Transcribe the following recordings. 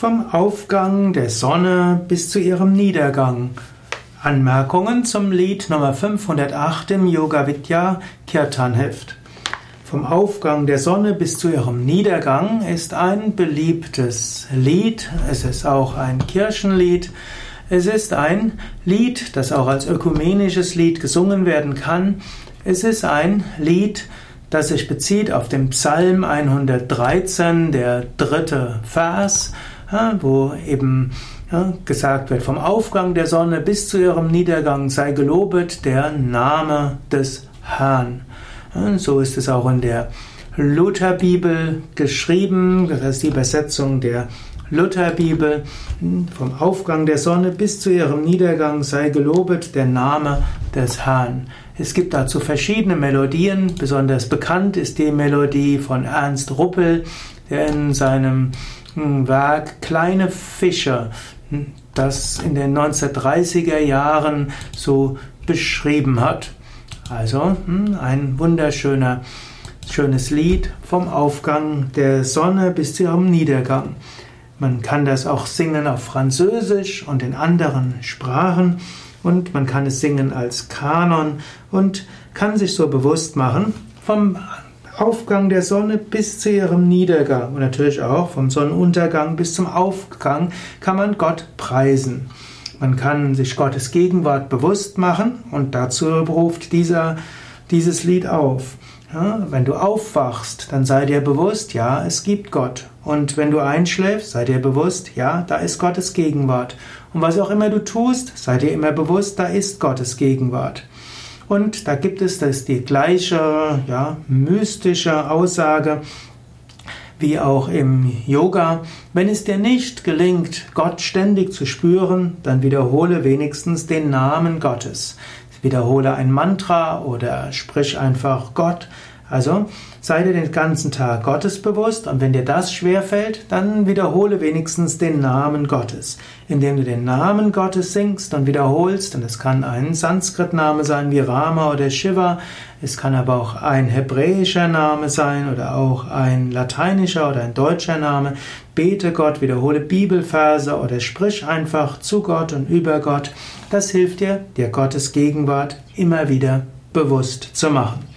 vom Aufgang der Sonne bis zu ihrem Niedergang. Anmerkungen zum Lied Nummer 508 im Yoga Vidya Kirtan Heft. Vom Aufgang der Sonne bis zu ihrem Niedergang ist ein beliebtes Lied. Es ist auch ein Kirchenlied. Es ist ein Lied, das auch als ökumenisches Lied gesungen werden kann. Es ist ein Lied, das sich bezieht auf den Psalm 113, der dritte Vers wo eben gesagt wird, vom Aufgang der Sonne bis zu ihrem Niedergang sei gelobet der Name des Herrn. So ist es auch in der Lutherbibel geschrieben, das ist die Übersetzung der Lutherbibel. Vom Aufgang der Sonne bis zu ihrem Niedergang sei gelobet der Name des Herrn. Es gibt dazu verschiedene Melodien. Besonders bekannt ist die Melodie von Ernst Ruppel, der in seinem Werk Kleine Fische, das in den 1930er Jahren so beschrieben hat. Also hm, ein wunderschöner, schönes Lied vom Aufgang der Sonne bis zu ihrem Niedergang. Man kann das auch singen auf Französisch und in anderen Sprachen und man kann es singen als Kanon und kann sich so bewusst machen, vom Aufgang der Sonne bis zu ihrem Niedergang und natürlich auch vom Sonnenuntergang bis zum Aufgang kann man Gott preisen. Man kann sich Gottes Gegenwart bewusst machen und dazu beruft dieser, dieses Lied auf. Wenn du aufwachst, dann sei dir bewusst, ja, es gibt Gott. Und wenn du einschläfst, sei dir bewusst, ja, da ist Gottes Gegenwart. Und was auch immer du tust, sei dir immer bewusst, da ist Gottes Gegenwart. Und da gibt es das die gleiche ja, mystische Aussage wie auch im Yoga. Wenn es dir nicht gelingt, Gott ständig zu spüren, dann wiederhole wenigstens den Namen Gottes. Wiederhole ein Mantra oder sprich einfach Gott. Also sei dir den ganzen Tag Gottes bewusst und wenn dir das schwerfällt, dann wiederhole wenigstens den Namen Gottes. Indem du den Namen Gottes singst und wiederholst, und es kann ein Sanskrit-Name sein wie Rama oder Shiva, es kann aber auch ein hebräischer Name sein oder auch ein lateinischer oder ein deutscher Name. Bete Gott, wiederhole Bibelverse oder sprich einfach zu Gott und über Gott. Das hilft dir, dir Gottes Gegenwart immer wieder bewusst zu machen.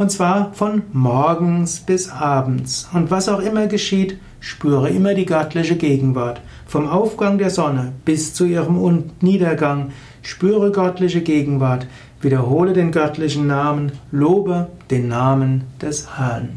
Und zwar von morgens bis abends. Und was auch immer geschieht, spüre immer die göttliche Gegenwart. Vom Aufgang der Sonne bis zu ihrem Niedergang spüre göttliche Gegenwart. Wiederhole den göttlichen Namen, lobe den Namen des Herrn.